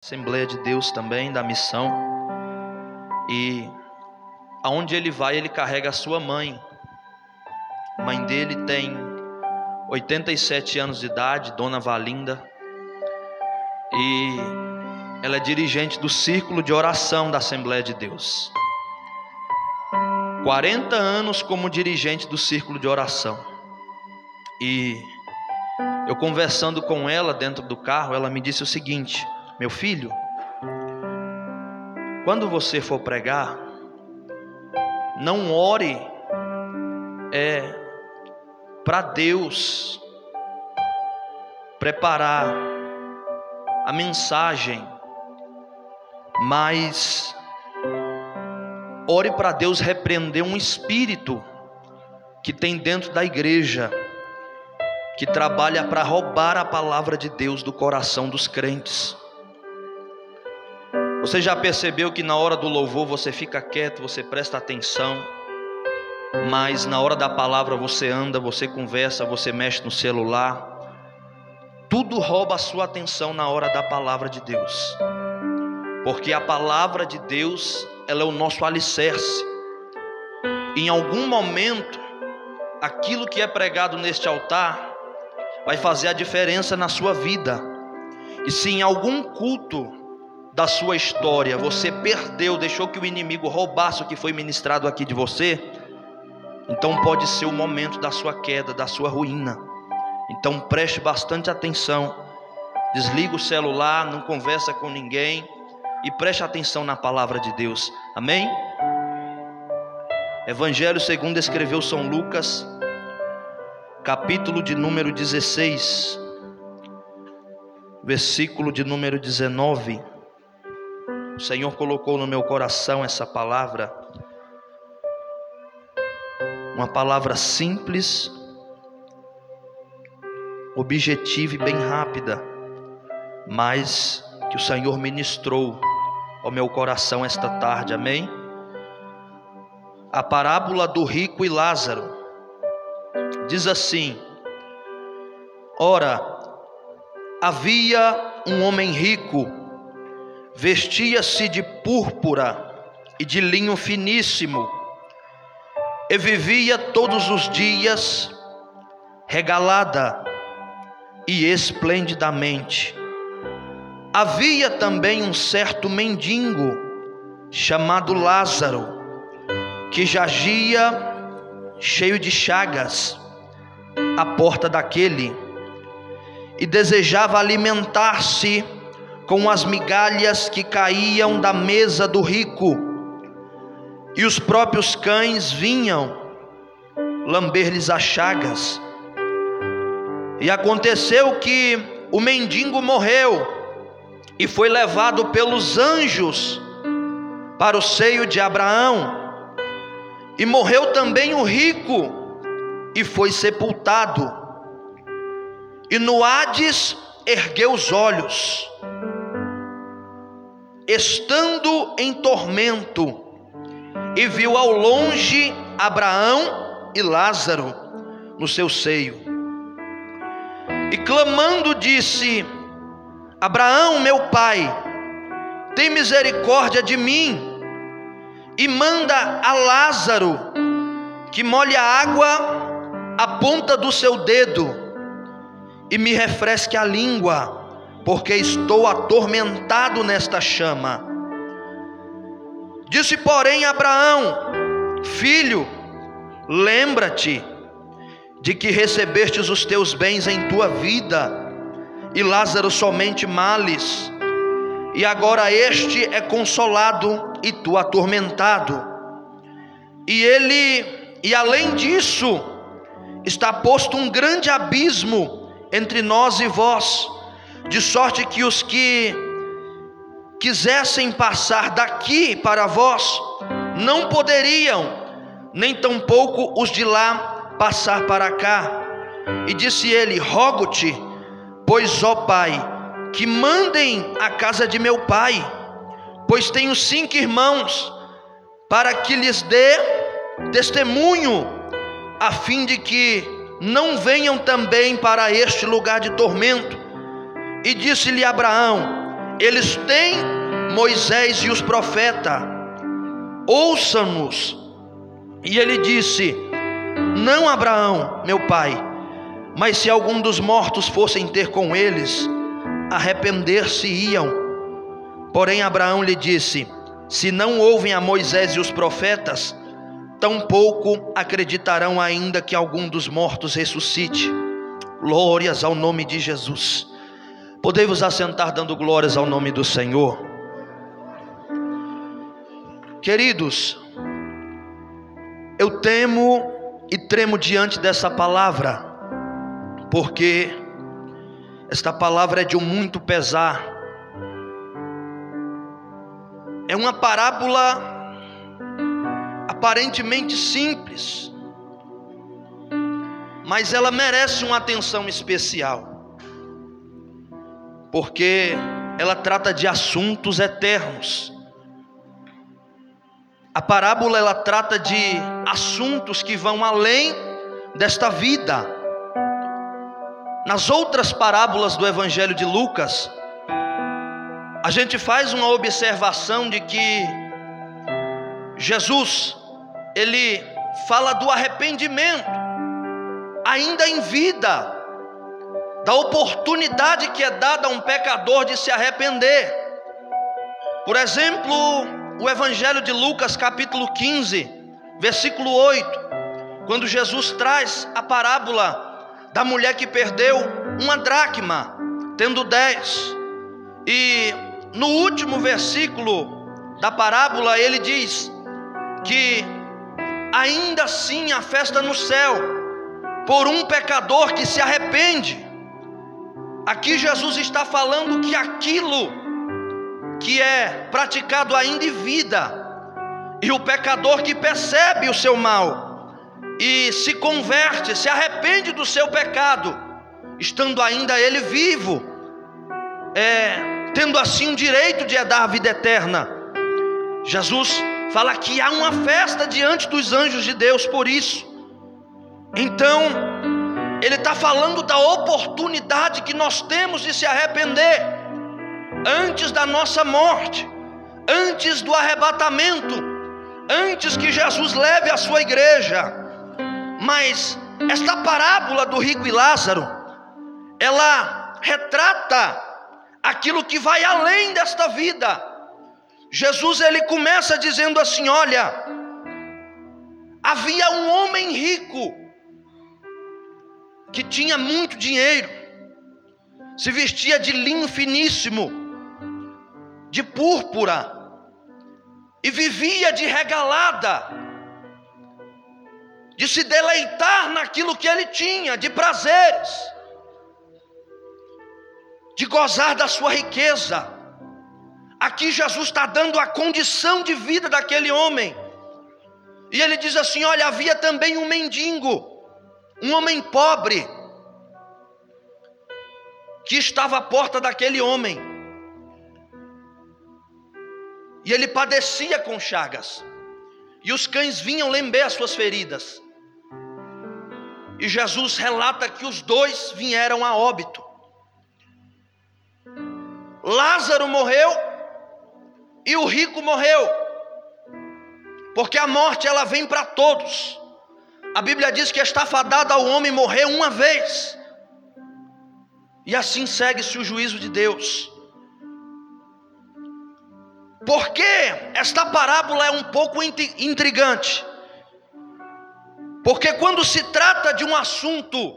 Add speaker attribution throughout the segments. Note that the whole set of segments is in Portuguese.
Speaker 1: Assembleia de Deus também, da missão. E aonde ele vai, ele carrega a sua mãe. A mãe dele tem 87 anos de idade, Dona Valinda. E ela é dirigente do círculo de oração da Assembleia de Deus. 40 anos como dirigente do círculo de oração. E eu conversando com ela dentro do carro, ela me disse o seguinte: meu filho, quando você for pregar, não ore é para Deus preparar a mensagem, mas ore para Deus repreender um espírito que tem dentro da igreja, que trabalha para roubar a palavra de Deus do coração dos crentes. Você já percebeu que na hora do louvor você fica quieto, você presta atenção, mas na hora da palavra você anda, você conversa, você mexe no celular. Tudo rouba a sua atenção na hora da palavra de Deus. Porque a palavra de Deus, ela é o nosso alicerce. Em algum momento, aquilo que é pregado neste altar vai fazer a diferença na sua vida. E se em algum culto da sua história, você perdeu, deixou que o inimigo roubasse o que foi ministrado aqui de você, então pode ser o momento da sua queda, da sua ruína. Então preste bastante atenção. Desliga o celular, não conversa com ninguém e preste atenção na palavra de Deus. Amém? Evangelho segundo escreveu São Lucas, capítulo de número 16, versículo de número 19. O Senhor colocou no meu coração essa palavra, uma palavra simples, objetiva e bem rápida, mas que o Senhor ministrou ao meu coração esta tarde, amém? A parábola do rico e Lázaro diz assim: Ora, havia um homem rico vestia-se de púrpura e de linho finíssimo, e vivia todos os dias regalada e esplendidamente. Havia também um certo mendigo chamado Lázaro, que jagia cheio de chagas à porta daquele e desejava alimentar-se com as migalhas que caíam da mesa do rico, e os próprios cães vinham lamber-lhes as chagas. E aconteceu que o mendigo morreu e foi levado pelos anjos para o seio de Abraão. E morreu também o rico e foi sepultado. E no Hades ergueu os olhos estando em tormento, e viu ao longe Abraão e Lázaro no seu seio. E clamando disse: Abraão, meu pai, tem misericórdia de mim, e manda a Lázaro que molhe a água a ponta do seu dedo e me refresque a língua porque estou atormentado nesta chama. Disse, porém, Abraão: Filho, lembra-te de que recebestes os teus bens em tua vida, e Lázaro somente males, e agora este é consolado e tu atormentado. E ele, e além disso, está posto um grande abismo entre nós e vós de sorte que os que quisessem passar daqui para vós não poderiam, nem tampouco os de lá passar para cá. E disse ele: Rogo-te, pois, ó Pai, que mandem a casa de meu pai, pois tenho cinco irmãos, para que lhes dê testemunho, a fim de que não venham também para este lugar de tormento. E disse-lhe Abraão: Eles têm Moisés e os profetas, ouçam-nos. E ele disse: Não Abraão, meu pai, mas se algum dos mortos fossem ter com eles, arrepender-se-iam. Porém, Abraão lhe disse: Se não ouvem a Moisés e os profetas, tampouco acreditarão ainda que algum dos mortos ressuscite. Glórias ao nome de Jesus. Podemos assentar dando glórias ao nome do Senhor. Queridos, eu temo e tremo diante dessa palavra, porque esta palavra é de um muito pesar. É uma parábola aparentemente simples, mas ela merece uma atenção especial, porque ela trata de assuntos eternos. A parábola ela trata de assuntos que vão além desta vida. Nas outras parábolas do Evangelho de Lucas, a gente faz uma observação de que Jesus ele fala do arrependimento, ainda em vida, da oportunidade que é dada a um pecador de se arrepender. Por exemplo, o Evangelho de Lucas, capítulo 15, versículo 8, quando Jesus traz a parábola da mulher que perdeu uma dracma, tendo dez, e no último versículo da parábola ele diz que ainda assim a festa no céu, por um pecador que se arrepende. Aqui Jesus está falando que aquilo que é praticado ainda em vida, e o pecador que percebe o seu mal e se converte, se arrepende do seu pecado, estando ainda ele vivo, é, tendo assim o direito de herdar a vida eterna. Jesus fala que há uma festa diante dos anjos de Deus por isso. Então, ele está falando da oportunidade que nós temos de se arrepender antes da nossa morte, antes do arrebatamento, antes que Jesus leve a sua igreja. Mas esta parábola do rico e Lázaro, ela retrata aquilo que vai além desta vida Jesus ele começa dizendo assim: Olha, havia um homem rico que tinha muito dinheiro, se vestia de linho finíssimo, de púrpura, e vivia de regalada, de se deleitar naquilo que ele tinha, de prazeres, de gozar da sua riqueza. Aqui Jesus está dando a condição de vida daquele homem. E ele diz assim: Olha, havia também um mendigo, um homem pobre, que estava à porta daquele homem. E ele padecia com chagas, e os cães vinham lamber as suas feridas. E Jesus relata que os dois vieram a óbito. Lázaro morreu e o rico morreu. Porque a morte ela vem para todos. A Bíblia diz que está fadada ao homem morrer uma vez. E assim segue-se o juízo de Deus. Porque esta parábola é um pouco intrigante. Porque quando se trata de um assunto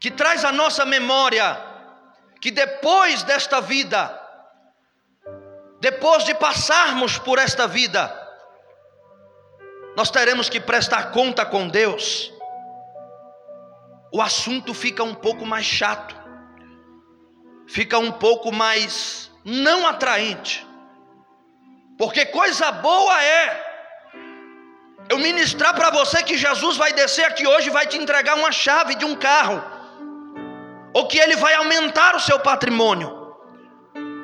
Speaker 1: que traz à nossa memória que depois desta vida depois de passarmos por esta vida, nós teremos que prestar conta com Deus. O assunto fica um pouco mais chato, fica um pouco mais não atraente, porque coisa boa é eu ministrar para você que Jesus vai descer aqui hoje e vai te entregar uma chave de um carro, ou que ele vai aumentar o seu patrimônio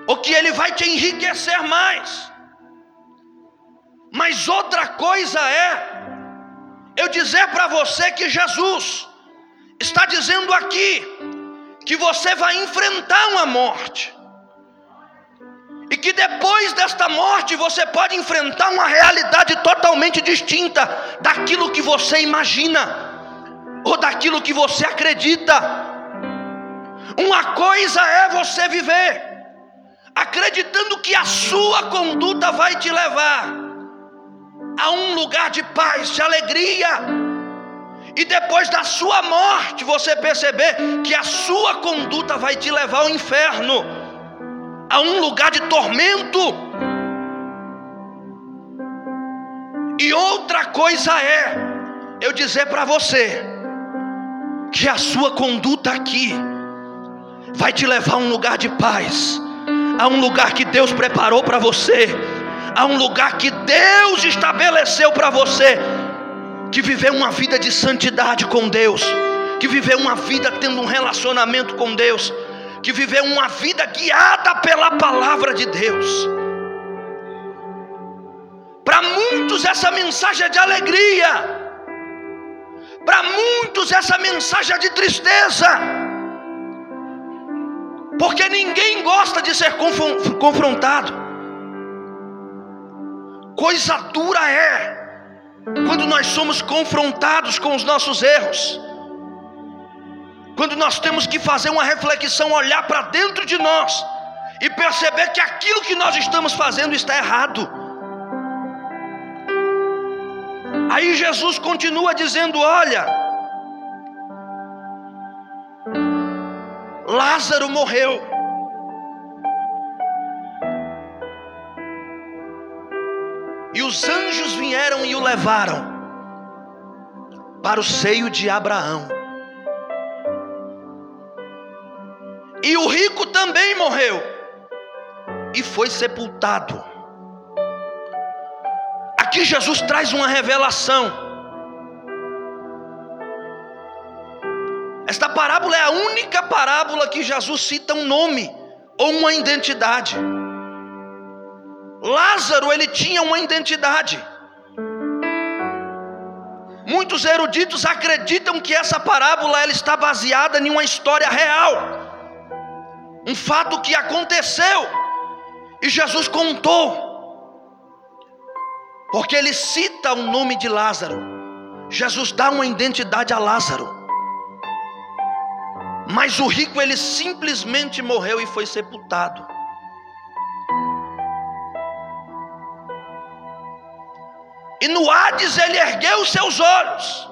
Speaker 1: ou que ele vai te enriquecer mais. Mas outra coisa é eu dizer para você que Jesus está dizendo aqui que você vai enfrentar uma morte. E que depois desta morte você pode enfrentar uma realidade totalmente distinta daquilo que você imagina ou daquilo que você acredita. Uma coisa é você viver acreditando que a sua conduta vai te levar a um lugar de paz, de alegria. E depois da sua morte, você perceber que a sua conduta vai te levar ao inferno, a um lugar de tormento. E outra coisa é eu dizer para você que a sua conduta aqui vai te levar a um lugar de paz, a um lugar que Deus preparou para você, a um lugar que Deus estabeleceu para você, que viver uma vida de santidade com Deus, que viver uma vida tendo um relacionamento com Deus, que viver uma vida guiada pela palavra de Deus. Para muitos essa mensagem é de alegria. Para muitos essa mensagem é de tristeza. Porque ninguém gosta de ser confrontado. Coisa dura é quando nós somos confrontados com os nossos erros, quando nós temos que fazer uma reflexão, olhar para dentro de nós e perceber que aquilo que nós estamos fazendo está errado. Aí Jesus continua dizendo: Olha, Lázaro morreu. Os anjos vieram e o levaram para o seio de Abraão. E o rico também morreu e foi sepultado. Aqui Jesus traz uma revelação. Esta parábola é a única parábola que Jesus cita um nome ou uma identidade. Lázaro ele tinha uma identidade. Muitos eruditos acreditam que essa parábola ela está baseada em uma história real, um fato que aconteceu e Jesus contou, porque ele cita o nome de Lázaro. Jesus dá uma identidade a Lázaro. Mas o rico ele simplesmente morreu e foi sepultado. E no Hades ele ergueu os seus olhos.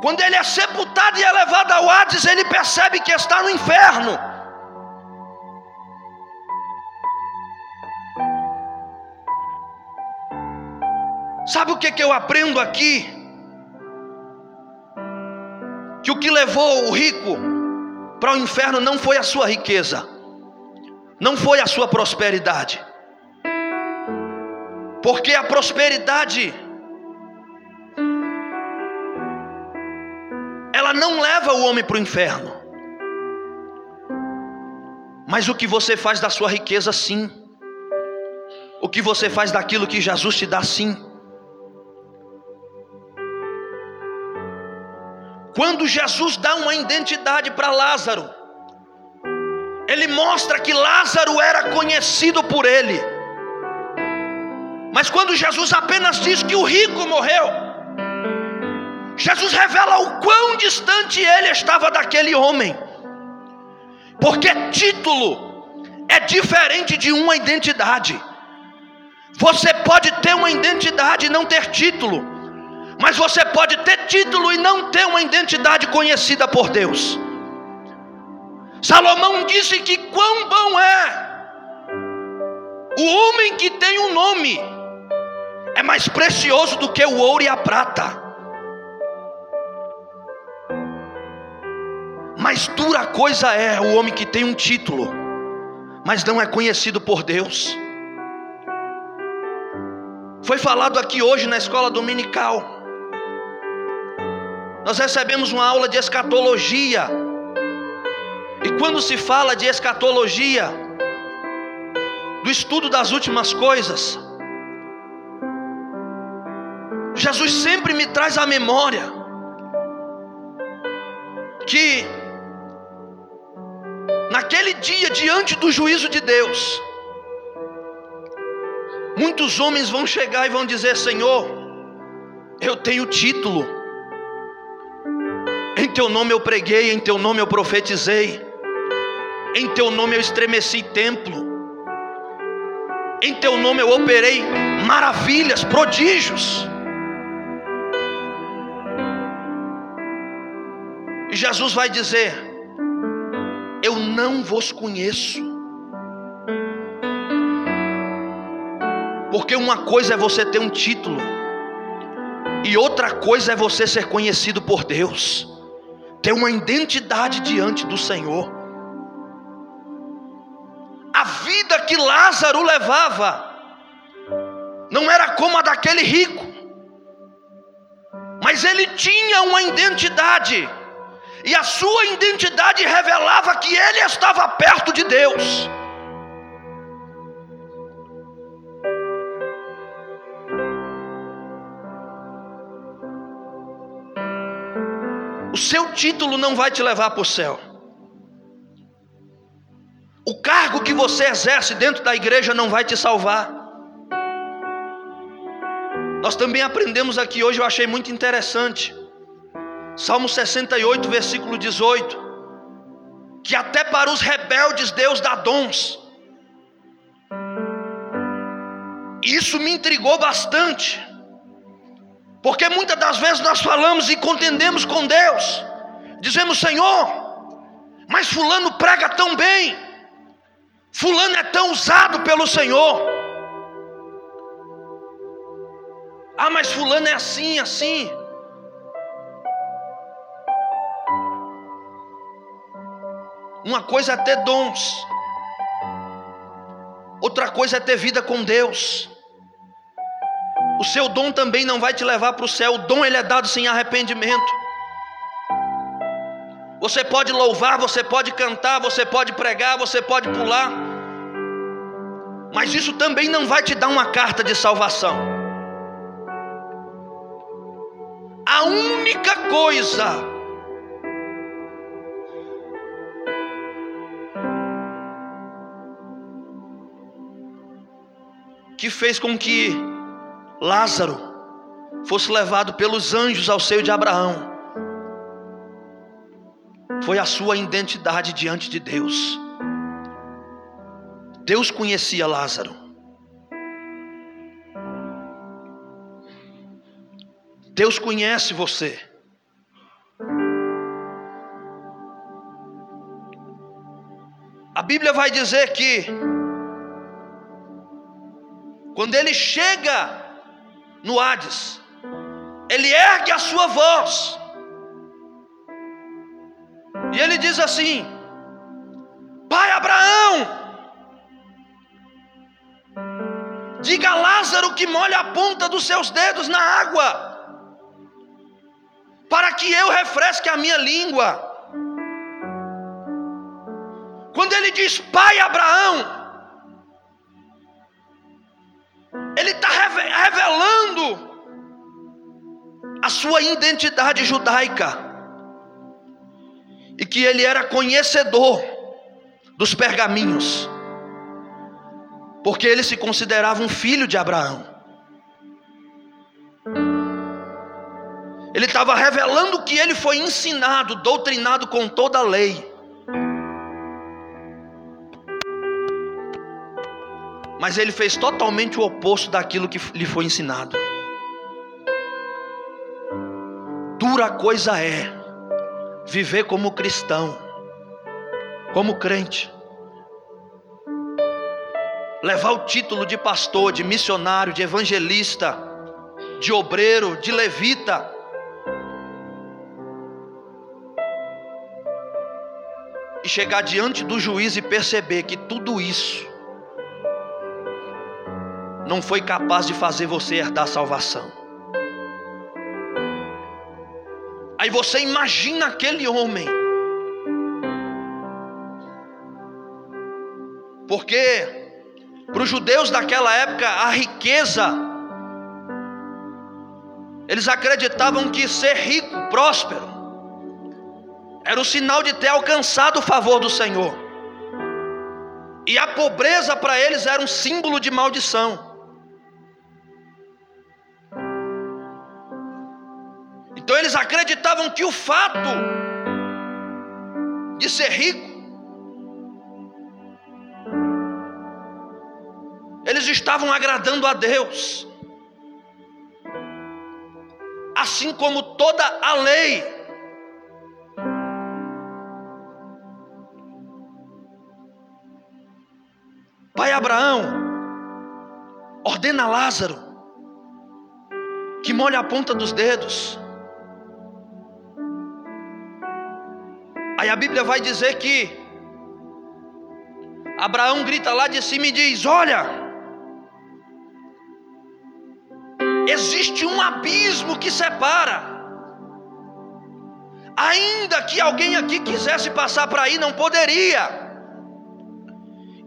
Speaker 1: Quando ele é sepultado e é levado ao Hades, ele percebe que está no inferno. Sabe o que, que eu aprendo aqui? Que o que levou o rico para o inferno não foi a sua riqueza, não foi a sua prosperidade porque a prosperidade ela não leva o homem para o inferno. Mas o que você faz da sua riqueza, sim. O que você faz daquilo que Jesus te dá, sim. Quando Jesus dá uma identidade para Lázaro, ele mostra que Lázaro era conhecido por ele. Mas quando Jesus apenas diz que o rico morreu, Jesus revela o quão distante ele estava daquele homem. Porque título é diferente de uma identidade. Você pode ter uma identidade e não ter título, mas você pode ter título e não ter uma identidade conhecida por Deus. Salomão disse que quão bom é o homem que tem um nome é mais precioso do que o ouro e a prata. Mais dura coisa é o homem que tem um título, mas não é conhecido por Deus. Foi falado aqui hoje na escola dominical. Nós recebemos uma aula de escatologia. E quando se fala de escatologia, do estudo das últimas coisas, Jesus sempre me traz à memória que naquele dia, diante do juízo de Deus, muitos homens vão chegar e vão dizer: Senhor, eu tenho título, em teu nome eu preguei, em teu nome eu profetizei, em teu nome eu estremeci templo, em teu nome eu operei maravilhas, prodígios. E Jesus vai dizer: Eu não vos conheço. Porque uma coisa é você ter um título, e outra coisa é você ser conhecido por Deus, ter uma identidade diante do Senhor. A vida que Lázaro levava não era como a daquele rico, mas ele tinha uma identidade e a sua identidade revelava que ele estava perto de Deus. O seu título não vai te levar para o céu. O cargo que você exerce dentro da igreja não vai te salvar. Nós também aprendemos aqui hoje, eu achei muito interessante. Salmo 68, versículo 18: que até para os rebeldes Deus dá dons. Isso me intrigou bastante, porque muitas das vezes nós falamos e contendemos com Deus, dizemos: Senhor, mas Fulano prega tão bem, Fulano é tão usado pelo Senhor. Ah, mas Fulano é assim, assim. Uma coisa é ter dons, outra coisa é ter vida com Deus. O seu dom também não vai te levar para o céu. O dom ele é dado sem arrependimento. Você pode louvar, você pode cantar, você pode pregar, você pode pular. Mas isso também não vai te dar uma carta de salvação. A única coisa que fez com que Lázaro fosse levado pelos anjos ao seio de Abraão foi a sua identidade diante de Deus. Deus conhecia Lázaro. Deus conhece você. A Bíblia vai dizer que quando ele chega no Hades, ele ergue a sua voz. E ele diz assim: Pai Abraão, diga a Lázaro que molhe a ponta dos seus dedos na água, para que eu refresque a minha língua. Quando ele diz Pai Abraão, ele está revelando a sua identidade judaica, e que ele era conhecedor dos pergaminhos, porque ele se considerava um filho de Abraão. Ele estava revelando que ele foi ensinado, doutrinado com toda a lei. Mas ele fez totalmente o oposto daquilo que lhe foi ensinado. Dura coisa é viver como cristão, como crente, levar o título de pastor, de missionário, de evangelista, de obreiro, de levita. E chegar diante do juiz e perceber que tudo isso não foi capaz de fazer você herdar salvação. Aí você imagina aquele homem, porque para os judeus daquela época a riqueza, eles acreditavam que ser rico, próspero, era o sinal de ter alcançado o favor do Senhor. E a pobreza para eles era um símbolo de maldição. Então eles acreditavam que o fato de ser rico, eles estavam agradando a Deus, assim como toda a lei. Pai Abraão ordena Lázaro que molhe a ponta dos dedos. Aí a Bíblia vai dizer que Abraão grita lá de cima e diz: Olha, existe um abismo que separa. Ainda que alguém aqui quisesse passar para aí, não poderia.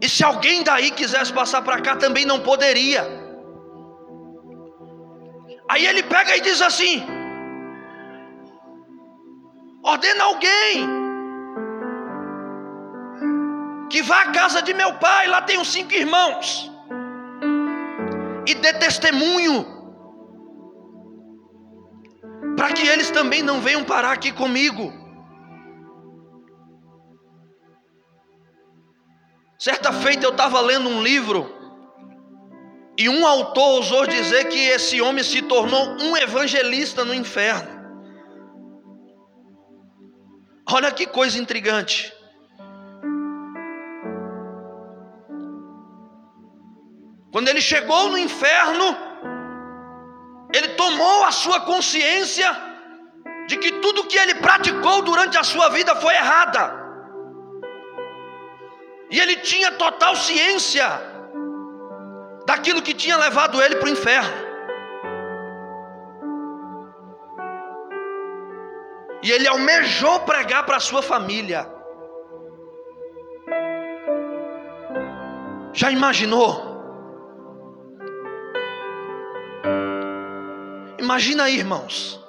Speaker 1: E se alguém daí quisesse passar para cá, também não poderia. Aí ele pega e diz assim: ordena alguém que vá à casa de meu pai, lá os cinco irmãos, e dê testemunho, para que eles também não venham parar aqui comigo. Certa feita eu estava lendo um livro, e um autor ousou dizer que esse homem se tornou um evangelista no inferno. Olha que coisa intrigante. Quando ele chegou no inferno, ele tomou a sua consciência de que tudo que ele praticou durante a sua vida foi errada. E ele tinha total ciência daquilo que tinha levado ele para o inferno. E ele almejou pregar para a sua família. Já imaginou? Imagina aí, irmãos.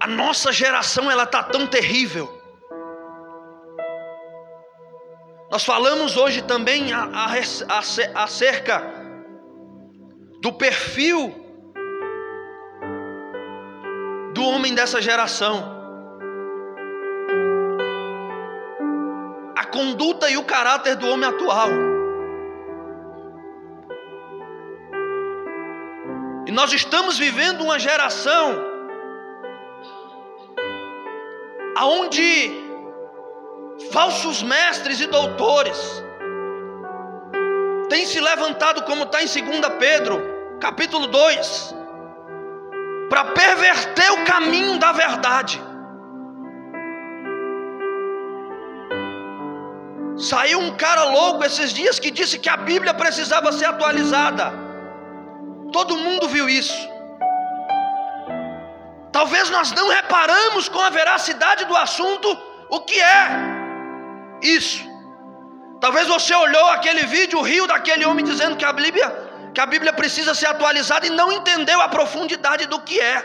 Speaker 1: A nossa geração ela tá tão terrível. Nós falamos hoje também acerca do perfil do homem dessa geração. A conduta e o caráter do homem atual. Nós estamos vivendo uma geração aonde falsos mestres e doutores têm se levantado, como está em 2 Pedro, capítulo 2, para perverter o caminho da verdade. Saiu um cara louco esses dias que disse que a Bíblia precisava ser atualizada. Todo mundo viu isso. Talvez nós não reparamos com a veracidade do assunto o que é isso. Talvez você olhou aquele vídeo, riu daquele homem dizendo que a Bíblia, que a Bíblia precisa ser atualizada e não entendeu a profundidade do que é.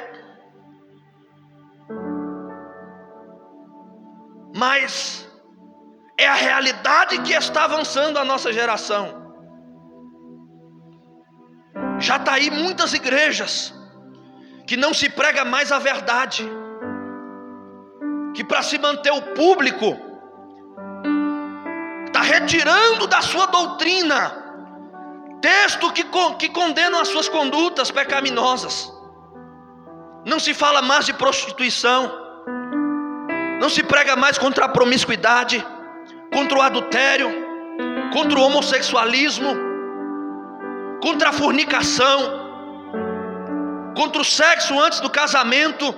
Speaker 1: Mas é a realidade que está avançando a nossa geração. Já está aí muitas igrejas que não se prega mais a verdade, que para se manter o público está retirando da sua doutrina texto que, que condenam as suas condutas pecaminosas. Não se fala mais de prostituição, não se prega mais contra a promiscuidade, contra o adultério, contra o homossexualismo contra a fornicação, contra o sexo antes do casamento.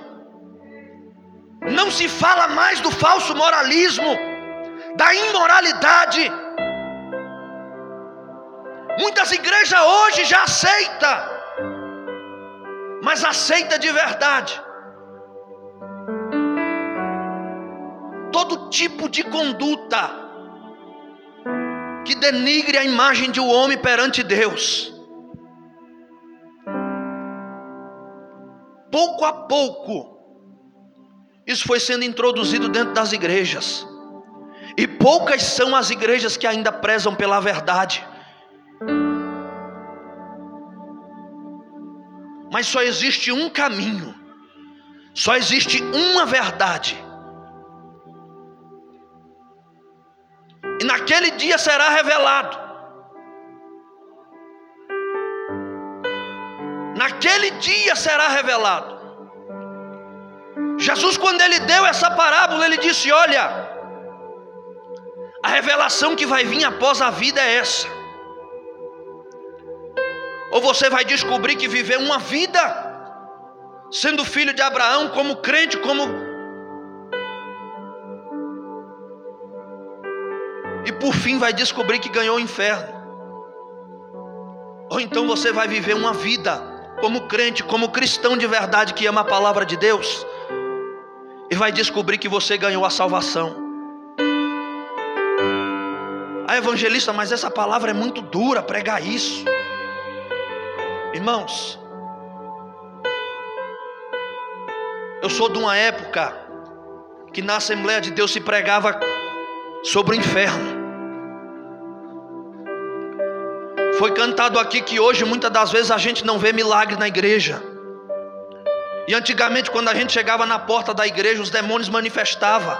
Speaker 1: Não se fala mais do falso moralismo, da imoralidade. Muitas igrejas hoje já aceita, mas aceita de verdade. Todo tipo de conduta que denigre a imagem de um homem perante Deus. Pouco a pouco, isso foi sendo introduzido dentro das igrejas. E poucas são as igrejas que ainda prezam pela verdade. Mas só existe um caminho, só existe uma verdade. E naquele dia será revelado. Naquele dia será revelado. Jesus, quando ele deu essa parábola, ele disse: Olha, a revelação que vai vir após a vida é essa. Ou você vai descobrir que viveu uma vida sendo filho de Abraão, como crente, como. E por fim vai descobrir que ganhou o inferno. Ou então você vai viver uma vida como crente, como cristão de verdade que ama a palavra de Deus, e vai descobrir que você ganhou a salvação. Ah, evangelista, mas essa palavra é muito dura pregar isso. Irmãos, eu sou de uma época que na Assembleia de Deus se pregava sobre o inferno. Foi cantado aqui que hoje muitas das vezes a gente não vê milagre na igreja. E antigamente, quando a gente chegava na porta da igreja, os demônios manifestavam,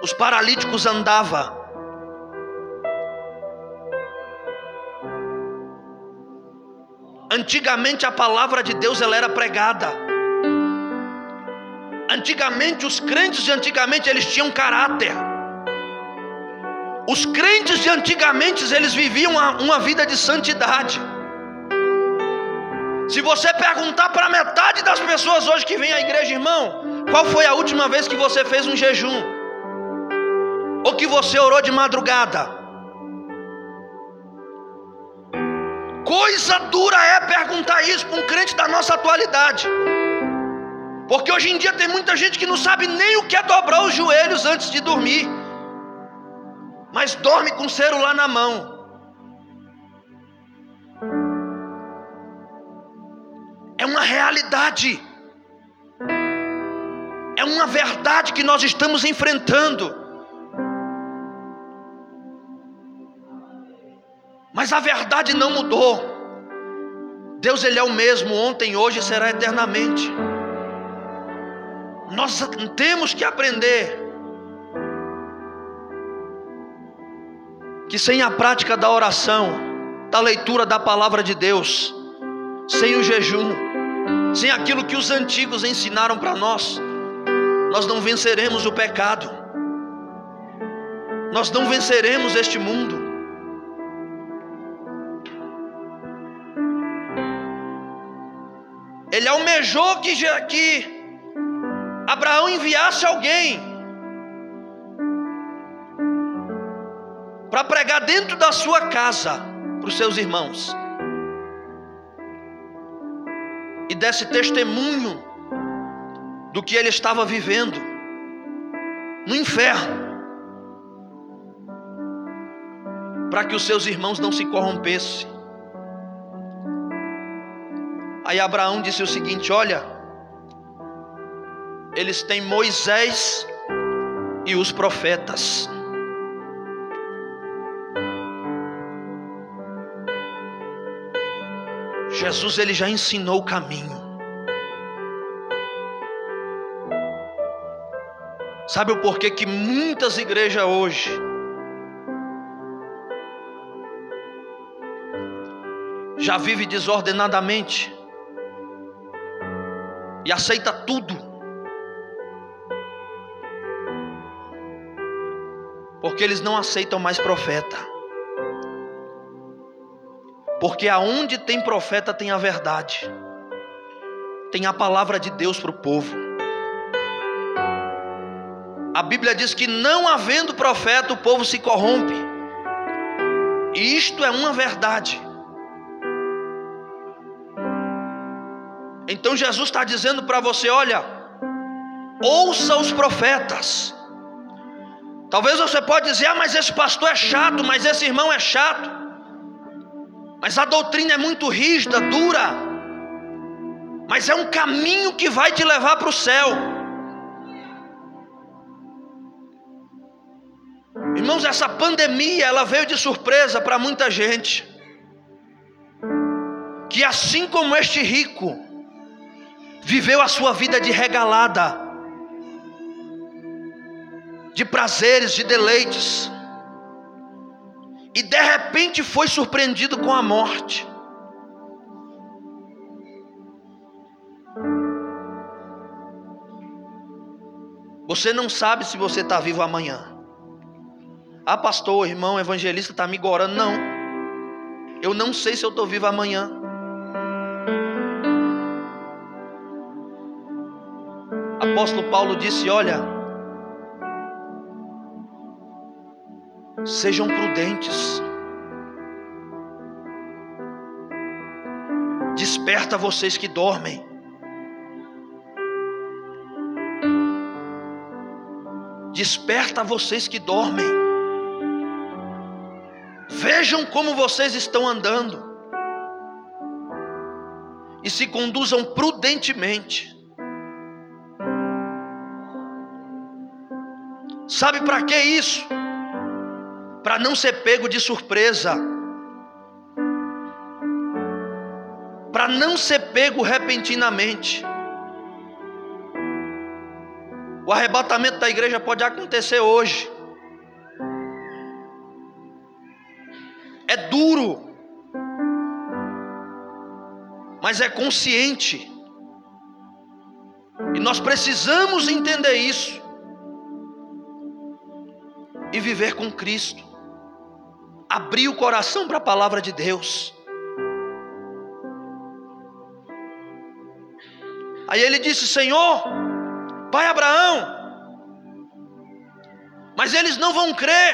Speaker 1: os paralíticos andavam. Antigamente a palavra de Deus ela era pregada. Antigamente os crentes de antigamente eles tinham caráter. Os crentes de antigamente eles viviam uma, uma vida de santidade. Se você perguntar para metade das pessoas hoje que vem à igreja, irmão, qual foi a última vez que você fez um jejum? Ou que você orou de madrugada? Coisa dura é perguntar isso para um crente da nossa atualidade. Porque hoje em dia tem muita gente que não sabe nem o que é dobrar os joelhos antes de dormir. Mas dorme com o celular na mão. É uma realidade. É uma verdade que nós estamos enfrentando. Mas a verdade não mudou. Deus ele é o mesmo ontem, hoje e será eternamente. Nós temos que aprender que sem a prática da oração, da leitura da palavra de Deus, sem o jejum, sem aquilo que os antigos ensinaram para nós, nós não venceremos o pecado. Nós não venceremos este mundo. Ele almejou que, que Abraão enviasse alguém para pregar dentro da sua casa para os seus irmãos e desse testemunho do que ele estava vivendo no inferno, para que os seus irmãos não se corrompessem. Aí Abraão disse o seguinte: Olha, eles têm Moisés e os profetas. Jesus ele já ensinou o caminho. Sabe o porquê que muitas igrejas hoje já vivem desordenadamente? e aceita tudo. Porque eles não aceitam mais profeta. Porque aonde tem profeta tem a verdade. Tem a palavra de Deus para o povo. A Bíblia diz que não havendo profeta, o povo se corrompe. E isto é uma verdade. Então Jesus está dizendo para você: olha, ouça os profetas. Talvez você pode dizer, ah, mas esse pastor é chato, mas esse irmão é chato. Mas a doutrina é muito rígida, dura. mas é um caminho que vai te levar para o céu. Irmãos, essa pandemia, ela veio de surpresa para muita gente. Que assim como este rico viveu a sua vida de regalada, de prazeres, de deleites, e de repente foi surpreendido com a morte. Você não sabe se você está vivo amanhã. Ah, pastor, irmão, evangelista está me gorando. Não. Eu não sei se eu estou vivo amanhã. Apóstolo Paulo disse: Olha, sejam prudentes. Desperta vocês que dormem. Desperta vocês que dormem. Vejam como vocês estão andando. E se conduzam prudentemente. Sabe para que isso? Para não ser pego de surpresa. Para não ser pego repentinamente. O arrebatamento da igreja pode acontecer hoje. É duro, mas é consciente. E nós precisamos entender isso e viver com Cristo. Abrir o coração para a palavra de Deus. Aí ele disse: Senhor, Pai Abraão, mas eles não vão crer.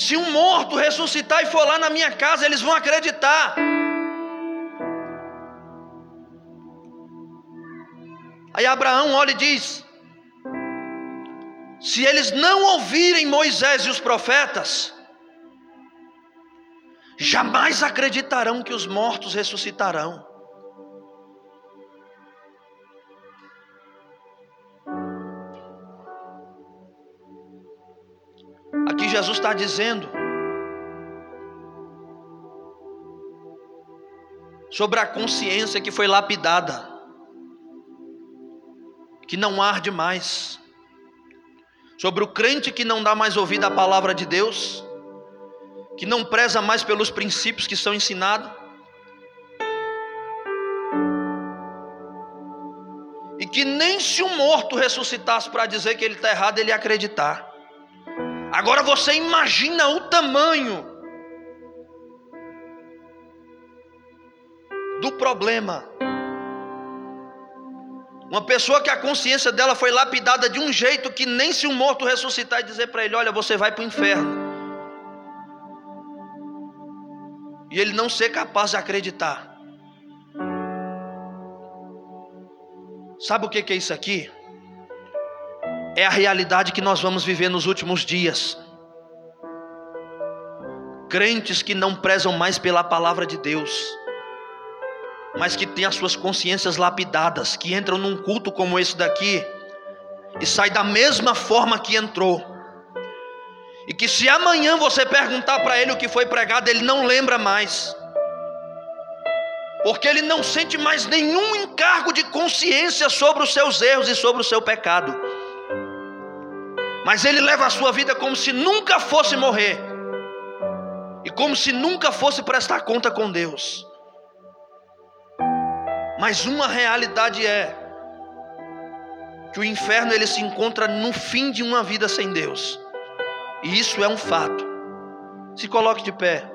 Speaker 1: Se um morto ressuscitar e for lá na minha casa, eles vão acreditar. Aí Abraão olha e diz: Se eles não ouvirem Moisés e os profetas, jamais acreditarão que os mortos ressuscitarão. Aqui Jesus está dizendo sobre a consciência que foi lapidada, que não arde mais, sobre o crente que não dá mais ouvido à palavra de Deus, que não preza mais pelos princípios que são ensinados. E que nem se um morto ressuscitasse para dizer que ele está errado, ele ia acreditar. Agora você imagina o tamanho do problema. Uma pessoa que a consciência dela foi lapidada de um jeito que nem se um morto ressuscitar e dizer para ele: Olha, você vai para o inferno. E ele não ser capaz de acreditar. Sabe o que é isso aqui? é a realidade que nós vamos viver nos últimos dias. Crentes que não prezam mais pela palavra de Deus, mas que têm as suas consciências lapidadas, que entram num culto como esse daqui e sai da mesma forma que entrou. E que se amanhã você perguntar para ele o que foi pregado, ele não lembra mais. Porque ele não sente mais nenhum encargo de consciência sobre os seus erros e sobre o seu pecado mas ele leva a sua vida como se nunca fosse morrer, e como se nunca fosse prestar conta com Deus. Mas uma realidade é que o inferno ele se encontra no fim de uma vida sem Deus. E isso é um fato. Se coloque de pé.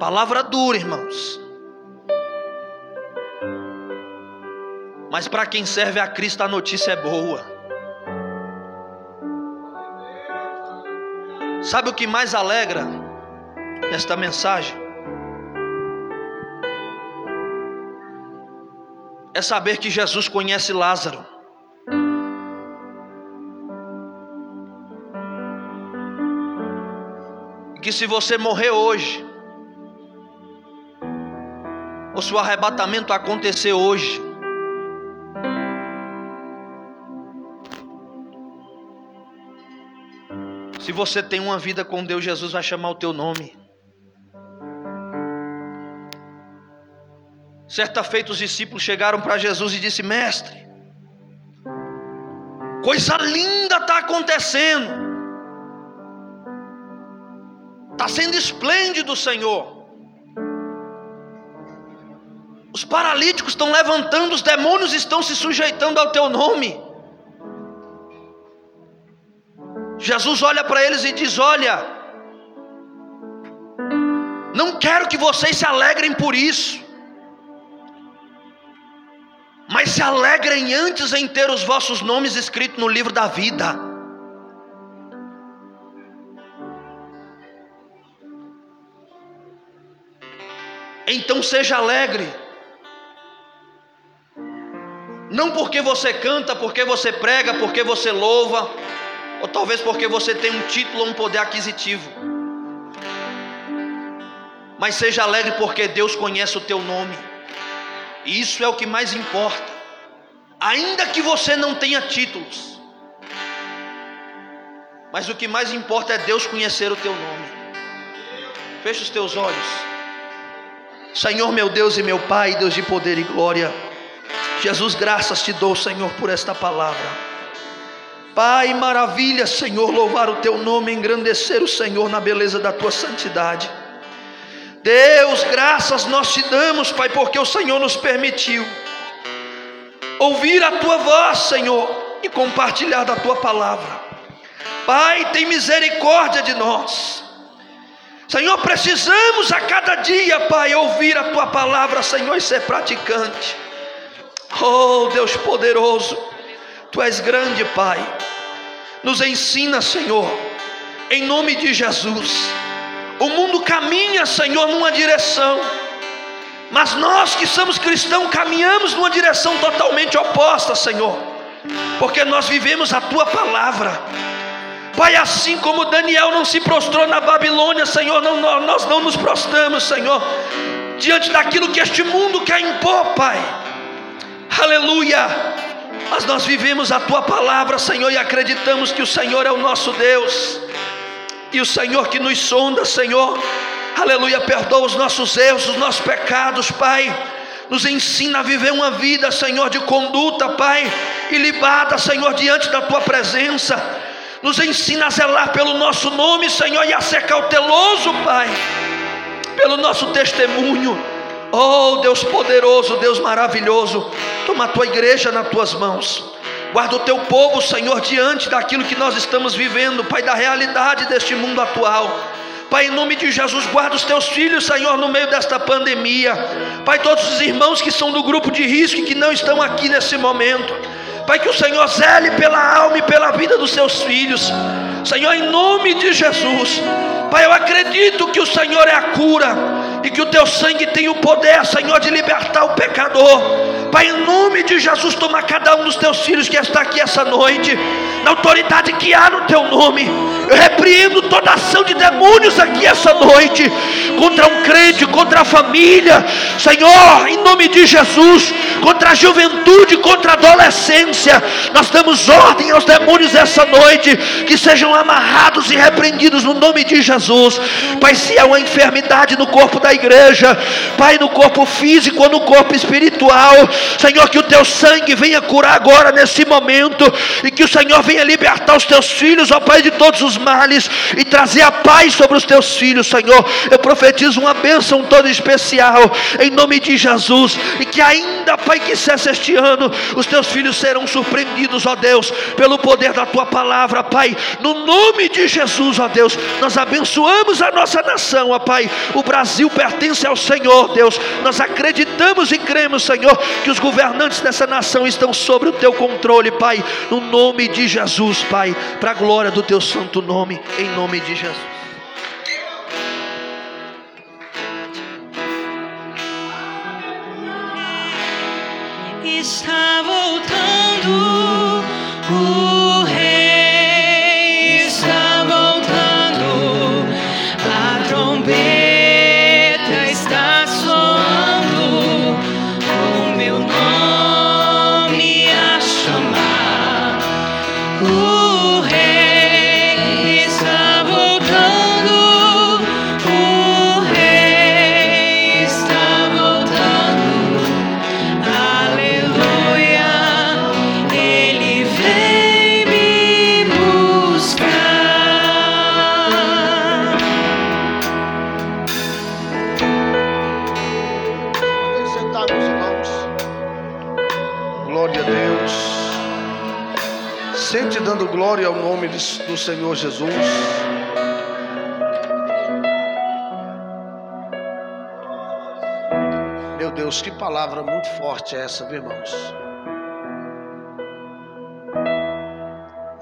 Speaker 1: Palavra dura, irmãos. Mas para quem serve a Cristo a notícia é boa. Sabe o que mais alegra nesta mensagem? É saber que Jesus conhece Lázaro. E que se você morrer hoje, o seu arrebatamento acontecer hoje, você tem uma vida com Deus, Jesus vai chamar o teu nome. Certa feita os discípulos chegaram para Jesus e disse: Mestre, coisa linda está acontecendo, está sendo esplêndido, Senhor. Os paralíticos estão levantando, os demônios estão se sujeitando ao teu nome. Jesus olha para eles e diz: Olha, não quero que vocês se alegrem por isso, mas se alegrem antes em ter os vossos nomes escritos no livro da vida. Então seja alegre. Não porque você canta, porque você prega, porque você louva, ou talvez porque você tem um título ou um poder aquisitivo. Mas seja alegre porque Deus conhece o teu nome. E isso é o que mais importa. Ainda que você não tenha títulos. Mas o que mais importa é Deus conhecer o teu nome. Feche os teus olhos. Senhor meu Deus e meu Pai, Deus de poder e glória. Jesus, graças te dou, Senhor, por esta palavra. Pai, maravilha, Senhor, louvar o teu nome, engrandecer o Senhor na beleza da tua santidade. Deus, graças nós te damos, Pai, porque o Senhor nos permitiu ouvir a tua voz, Senhor, e compartilhar da tua palavra. Pai, tem misericórdia de nós. Senhor, precisamos a cada dia, Pai, ouvir a tua palavra, Senhor, e ser praticante. Oh, Deus poderoso, tu és grande, Pai. Nos ensina, Senhor, em nome de Jesus o mundo caminha, Senhor, numa direção, mas nós que somos cristãos caminhamos numa direção totalmente oposta, Senhor, porque nós vivemos a tua palavra. Pai, assim como Daniel não se prostrou na Babilônia, Senhor, não, nós não nos prostramos, Senhor, diante daquilo que este mundo quer impor, Pai. Aleluia. Mas nós vivemos a tua palavra, Senhor, e acreditamos que o Senhor é o nosso Deus. E o Senhor que nos sonda, Senhor, aleluia, perdoa os nossos erros, os nossos pecados, Pai. Nos ensina a viver uma vida, Senhor, de conduta, Pai, ilibada, Senhor, diante da tua presença. Nos ensina a zelar pelo nosso nome, Senhor, e a ser cauteloso, Pai, pelo nosso testemunho. Oh, Deus poderoso, Deus maravilhoso, toma a tua igreja nas tuas mãos. Guarda o teu povo, Senhor, diante daquilo que nós estamos vivendo, Pai, da realidade deste mundo atual. Pai, em nome de Jesus, guarda os teus filhos, Senhor, no meio desta pandemia. Pai, todos os irmãos que são do grupo de risco e que não estão aqui nesse momento. Pai, que o Senhor zele pela alma e pela vida dos seus filhos. Senhor, em nome de Jesus. Pai, eu acredito que o Senhor é a cura e que o teu sangue tem o poder, Senhor, de libertar o pecador. Pai, em nome de Jesus, toma cada um dos teus filhos que está aqui essa noite, na autoridade que há no teu nome. Eu repreendo toda ação de demônios aqui essa noite, contra um crente, contra a família, Senhor, em nome de Jesus, contra a juventude, contra a adolescência. Nós damos ordem aos demônios essa noite, que sejam amarrados e repreendidos no nome de Jesus. Pai, se há uma enfermidade no corpo da igreja, Pai, no corpo físico ou no corpo espiritual, Senhor, que o teu sangue venha curar agora nesse momento e que o Senhor venha libertar os teus filhos, ó Pai, de todos os males e trazer a paz sobre os teus filhos, Senhor. Eu profetizo uma bênção toda especial em nome de Jesus e que ainda, Pai, que cesse este ano, os teus filhos serão surpreendidos, ó Deus, pelo poder da tua palavra, Pai. No nome de Jesus, ó Deus, nós abençoamos a nossa nação, ó Pai. O Brasil pertence ao Senhor, Deus. Nós acreditamos e cremos, Senhor, que os governantes dessa nação estão sobre o teu controle, Pai. No nome de Jesus, Pai, para a glória do teu santo nome, em nome de Jesus.
Speaker 2: Nome do Senhor Jesus. Meu Deus, que palavra muito forte é essa, irmãos?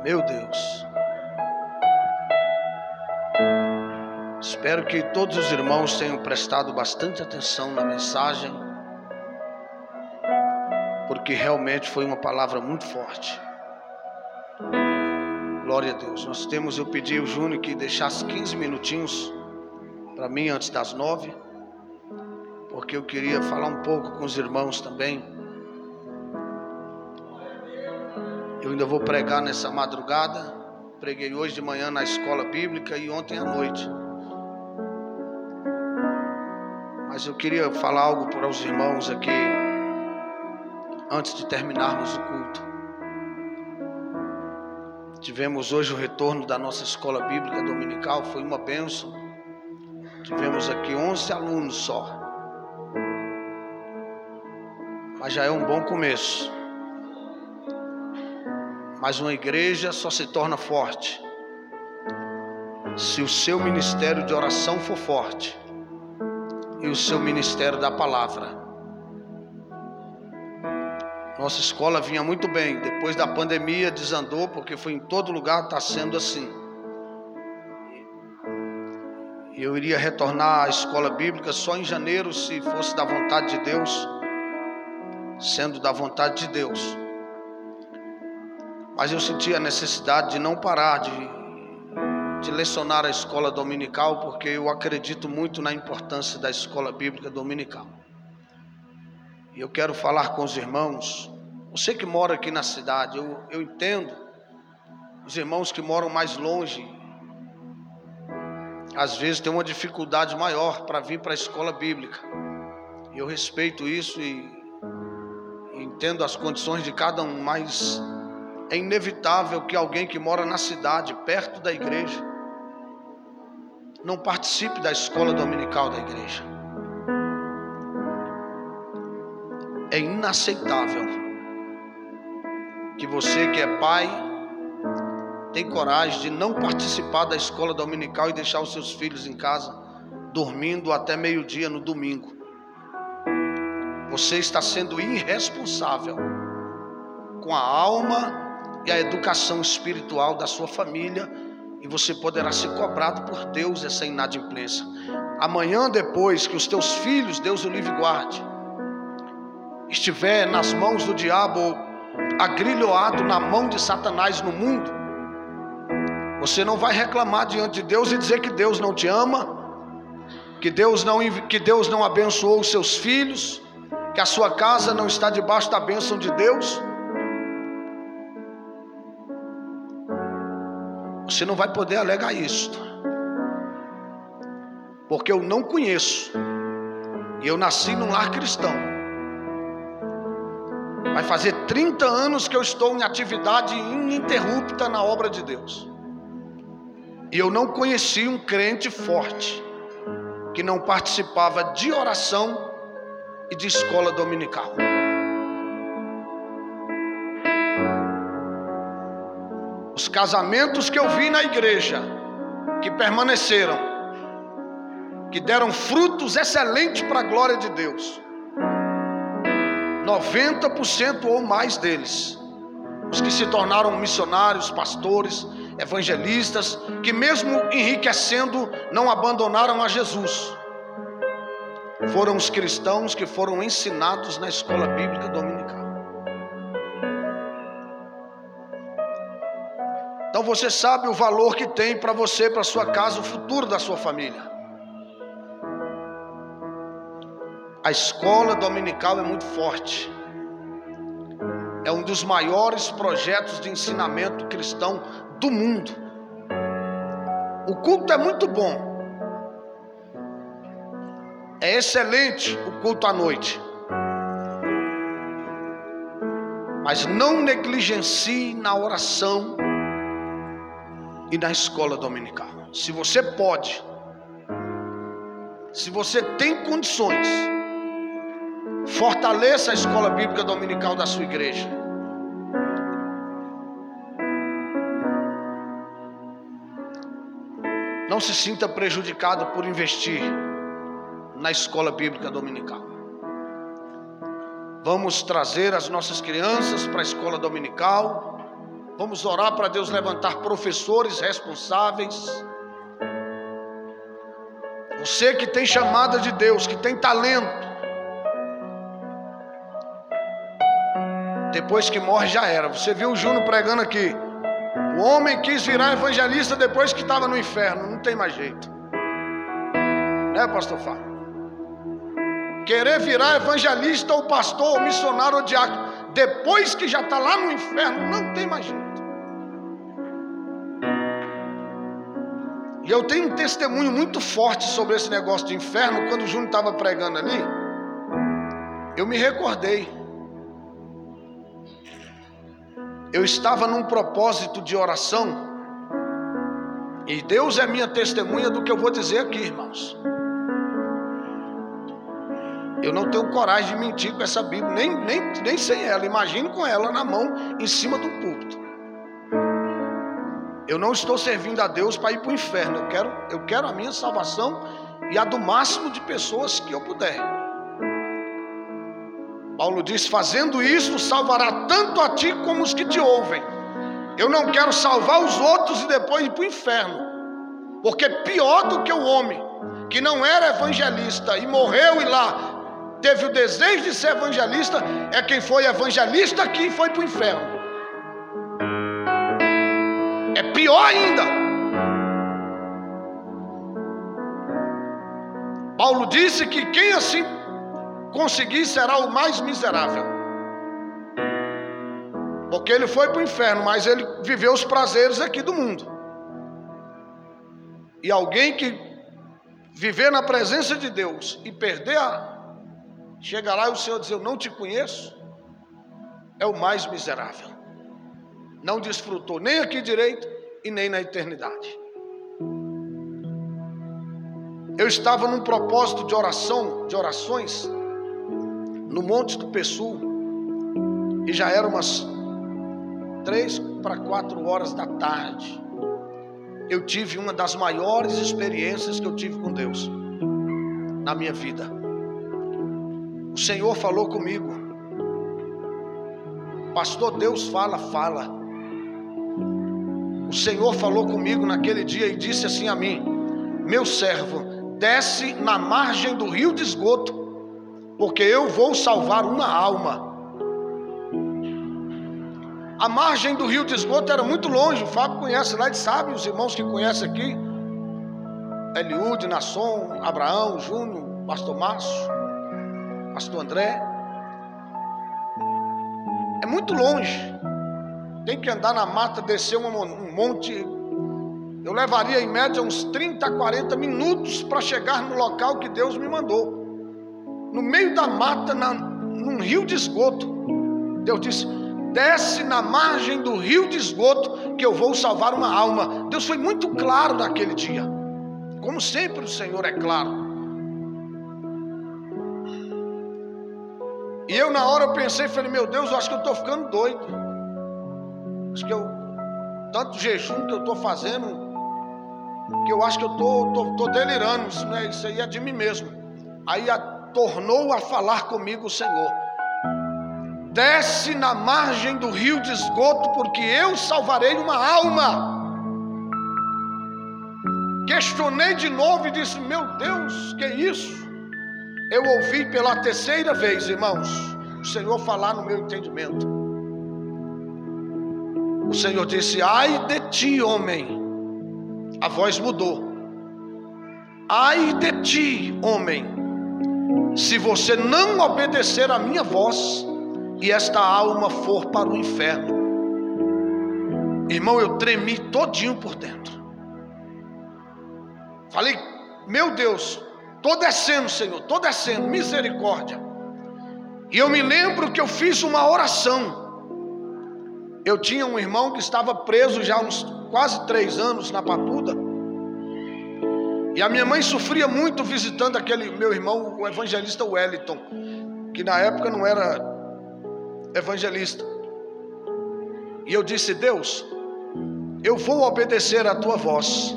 Speaker 2: Meu Deus. Espero que todos os irmãos tenham prestado bastante atenção na mensagem, porque realmente foi uma palavra muito forte. Glória a Deus. Nós temos, eu pedi ao Júnior que deixasse 15 minutinhos para mim antes das nove, porque eu queria falar um pouco com os irmãos também. Eu ainda vou pregar nessa madrugada. Preguei hoje de manhã na escola bíblica e ontem à noite. Mas eu queria falar algo para os irmãos aqui antes de terminarmos o culto. Tivemos hoje o retorno da nossa escola bíblica dominical, foi uma bênção. Tivemos aqui 11 alunos só. Mas já é um bom começo. Mas uma igreja só se torna forte se o seu ministério de oração for forte e o seu ministério da palavra. Nossa escola vinha muito bem, depois da pandemia desandou, porque foi em todo lugar, está sendo assim. Eu iria retornar à escola bíblica só em janeiro, se fosse da vontade de Deus, sendo da vontade de Deus. Mas eu senti a necessidade de não parar de, de lecionar a escola dominical, porque eu acredito muito na importância da escola bíblica dominical. E eu quero falar com os irmãos. Você que mora aqui na cidade, eu, eu entendo. Os irmãos que moram mais longe, às vezes tem uma dificuldade maior para vir para a escola bíblica. E eu respeito isso e, e entendo as condições de cada um, mas é inevitável que alguém que mora na cidade, perto da igreja, não participe da escola dominical da igreja. É inaceitável que você que é pai tem coragem de não participar da escola dominical e deixar os seus filhos em casa dormindo até meio-dia no domingo. Você está sendo irresponsável com a alma e a educação espiritual da sua família e você poderá ser cobrado por Deus essa inadimplência. Amanhã depois que os teus filhos, Deus o livre guarde, estiver nas mãos do diabo agrilhoado na mão de Satanás no mundo, você não vai reclamar diante de Deus e dizer que Deus não te ama, que Deus não, que Deus não abençoou os seus filhos, que a sua casa não está debaixo da bênção de Deus. Você não vai poder alegar isto, porque eu não conheço, e eu nasci num lar cristão. Vai fazer 30 anos que eu estou em atividade ininterrupta na obra de Deus. E eu não conheci um crente forte que não participava de oração e de escola dominical. Os casamentos que eu vi na igreja, que permaneceram, que deram frutos excelentes para a glória de Deus, 90% ou mais deles, os que se tornaram missionários, pastores, evangelistas, que mesmo enriquecendo, não abandonaram a Jesus. Foram os cristãos que foram ensinados na escola bíblica dominical. Então você sabe o valor que tem para você, para sua casa, o futuro da sua família. A escola dominical é muito forte. é um dos maiores projetos de ensinamento cristão do mundo. O culto é muito bom. É excelente o culto à noite. Mas não negligencie na oração e na escola dominical. Se você pode, se você tem condições, fortaleça a escola bíblica dominical da sua igreja. Não se sinta prejudicado por investir na escola bíblica dominical. Vamos trazer as nossas crianças para a escola dominical. Vamos orar para Deus levantar professores responsáveis. Você que tem chamada de Deus, que tem talento. Depois que morre já era. Você viu o Júnior pregando aqui. O homem quis virar evangelista depois que estava no inferno. Não tem mais jeito. Né, pastor Fábio? Querer virar evangelista ou pastor ou missionário ou diácono. Depois que já está lá no inferno, não tem mais jeito. E eu tenho um testemunho muito forte sobre esse negócio de inferno. Quando o Júnior estava pregando ali, eu me recordei. Eu estava num propósito de oração. E Deus é minha testemunha do que eu vou dizer aqui, irmãos. Eu não tenho coragem de mentir com essa Bíblia, nem, nem, nem sem ela. Imagine com ela na mão, em cima do púlpito. Eu não estou servindo a Deus para ir para o inferno. Eu quero, eu quero a minha salvação e a do máximo de pessoas que eu puder. Paulo diz: fazendo isso, salvará tanto a ti como os que te ouvem. Eu não quero salvar os outros e depois ir para o inferno, porque pior do que o homem que não era evangelista e morreu e lá teve o desejo de ser evangelista é quem foi evangelista aqui e foi para o inferno. É pior ainda. Paulo disse que quem assim conseguir será o mais miserável. Porque ele foi para o inferno, mas ele viveu os prazeres aqui do mundo. E alguém que viver na presença de Deus e perder a. Chega lá e o Senhor diz: Eu não te conheço, é o mais miserável não desfrutou nem aqui direito e nem na eternidade. Eu estava num propósito de oração, de orações, no Monte do Pessul, e já eram umas três para quatro horas da tarde. Eu tive uma das maiores experiências que eu tive com Deus na minha vida. O Senhor falou comigo, Pastor, Deus fala, fala. O Senhor falou comigo naquele dia e disse assim a mim: Meu servo, desce na margem do rio de esgoto, porque eu vou salvar uma alma. A margem do rio de esgoto era muito longe, o Fábio conhece lá, ele sabe, os irmãos que conhecem aqui, Eliude, Nasson, Abraão, Júnior, Pastor Márcio, Pastor André. É muito longe. Tem que andar na mata, descer um monte. Eu levaria em média uns 30, 40 minutos para chegar no local que Deus me mandou. No meio da mata, na, num rio de esgoto. Deus disse: desce na margem do rio de esgoto, que eu vou salvar uma alma. Deus foi muito claro naquele dia. Como sempre o Senhor é claro. E eu na hora eu pensei, falei, meu Deus, eu acho que eu estou ficando doido. Acho que eu, tanto jejum que eu estou fazendo, que eu acho que eu estou tô, tô, tô, delirando, isso, né? isso aí é de mim mesmo. Aí a, tornou a falar comigo o Senhor. Desce na margem do rio de esgoto, porque eu salvarei uma alma. Questionei de novo e disse: Meu Deus, que isso? Eu ouvi pela terceira vez, irmãos, o Senhor falar no meu entendimento. O Senhor disse: Ai de ti, homem. A voz mudou. Ai de ti, homem. Se você não obedecer a minha voz e esta alma for para o inferno. Irmão, eu tremi todinho por dentro. Falei, meu Deus, estou descendo, Senhor, estou descendo, misericórdia. E eu me lembro que eu fiz uma oração. Eu tinha um irmão que estava preso já há uns quase três anos na Papuda. E a minha mãe sofria muito visitando aquele meu irmão, o evangelista Wellington, que na época não era evangelista. E eu disse: Deus, eu vou obedecer a tua voz,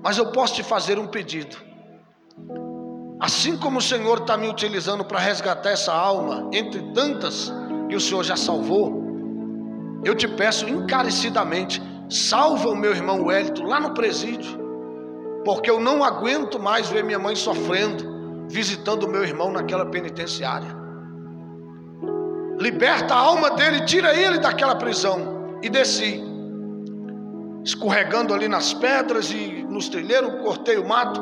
Speaker 2: mas eu posso te fazer um pedido. Assim como o Senhor está me utilizando para resgatar essa alma, entre tantas que o Senhor já salvou, eu te peço encarecidamente, salva o meu irmão Wellington lá no presídio, porque eu não aguento mais ver minha mãe sofrendo, visitando o meu irmão naquela penitenciária. Liberta a alma dele, tira ele daquela prisão. E desci, escorregando ali nas pedras e nos trilheiros, cortei o mato.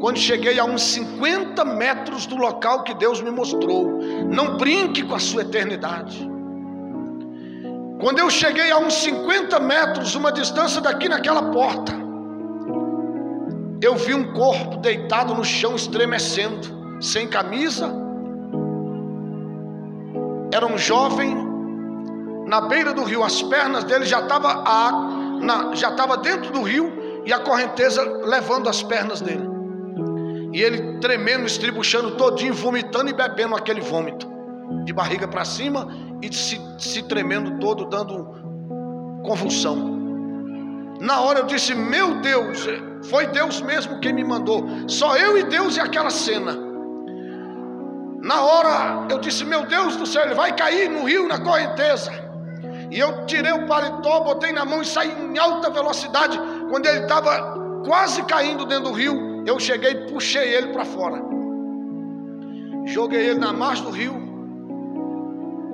Speaker 2: Quando cheguei a uns 50 metros do local que Deus me mostrou, não brinque com a sua eternidade. Quando eu cheguei a uns 50 metros, uma distância daqui naquela porta, eu vi um corpo deitado no chão estremecendo, sem camisa. Era um jovem na beira do rio, as pernas dele já estavam já estava dentro do rio e a correnteza levando as pernas dele. E ele tremendo, estribuchando todinho, vomitando e bebendo aquele vômito, de barriga para cima e se, se tremendo todo, dando convulsão. Na hora eu disse: Meu Deus, foi Deus mesmo quem me mandou. Só eu e Deus e aquela cena. Na hora eu disse: Meu Deus do céu, ele vai cair no rio, na correnteza. E eu tirei o paletó, botei na mão e saí em alta velocidade. Quando ele estava quase caindo dentro do rio, eu cheguei e puxei ele para fora. Joguei ele na margem do rio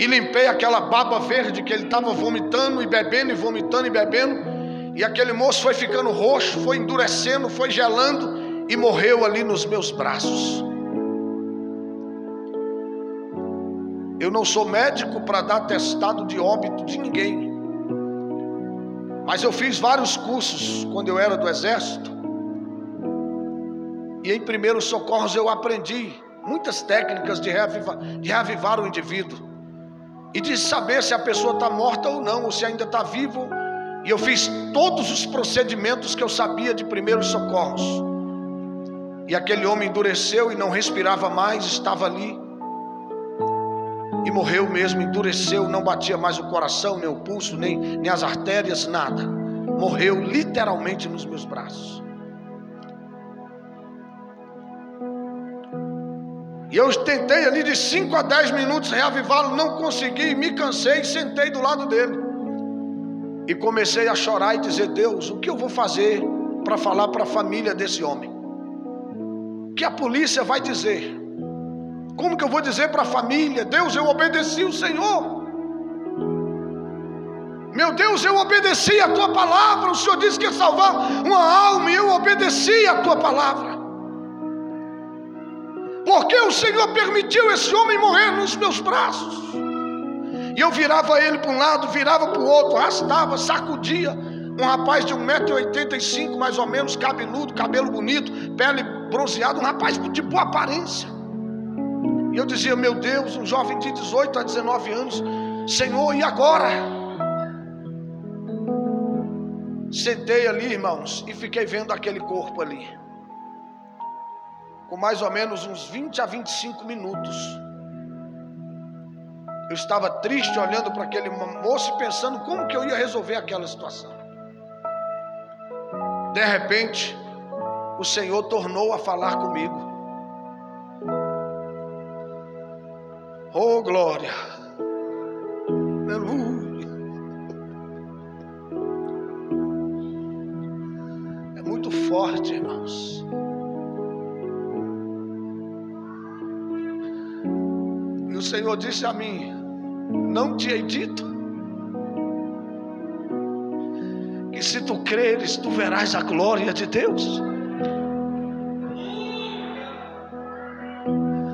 Speaker 2: e limpei aquela baba verde que ele estava vomitando e bebendo e vomitando e bebendo. E aquele moço foi ficando roxo, foi endurecendo, foi gelando e morreu ali nos meus braços. Eu não sou médico para dar testado de óbito de ninguém. Mas eu fiz vários cursos quando eu era do exército. E em primeiros socorros eu aprendi muitas técnicas de reavivar, de reavivar o indivíduo e de saber se a pessoa está morta ou não, ou se ainda está vivo. E eu fiz todos os procedimentos que eu sabia de primeiros socorros. E aquele homem endureceu e não respirava mais, estava ali. E morreu mesmo, endureceu, não batia mais o coração, nem o pulso, nem, nem as artérias, nada. Morreu literalmente nos meus braços. E eu tentei ali de 5 a 10 minutos reavivá-lo, não consegui, me cansei, sentei do lado dele. E comecei a chorar e dizer: Deus, o que eu vou fazer para falar para a família desse homem? O que a polícia vai dizer? Como que eu vou dizer para a família? Deus, eu obedeci o Senhor. Meu Deus, eu obedeci a tua palavra. O Senhor disse que ia salvar uma alma e eu obedeci a tua palavra. Porque o Senhor permitiu esse homem morrer nos meus braços. E eu virava ele para um lado, virava para o outro, arrastava, sacudia. Um rapaz de 1,85m mais ou menos, cabeludo, cabelo bonito, pele bronzeada, um rapaz de boa aparência. E eu dizia, meu Deus, um jovem de 18 a 19 anos, Senhor, e agora? Sentei ali, irmãos, e fiquei vendo aquele corpo ali com mais ou menos uns 20 a 25 minutos. Eu estava triste olhando para aquele moço e pensando como que eu ia resolver aquela situação. De repente, o Senhor tornou a falar comigo. Oh glória! Aleluia! É muito forte, irmãos. Senhor disse a mim: Não te hei dito que se tu creres, tu verás a glória de Deus.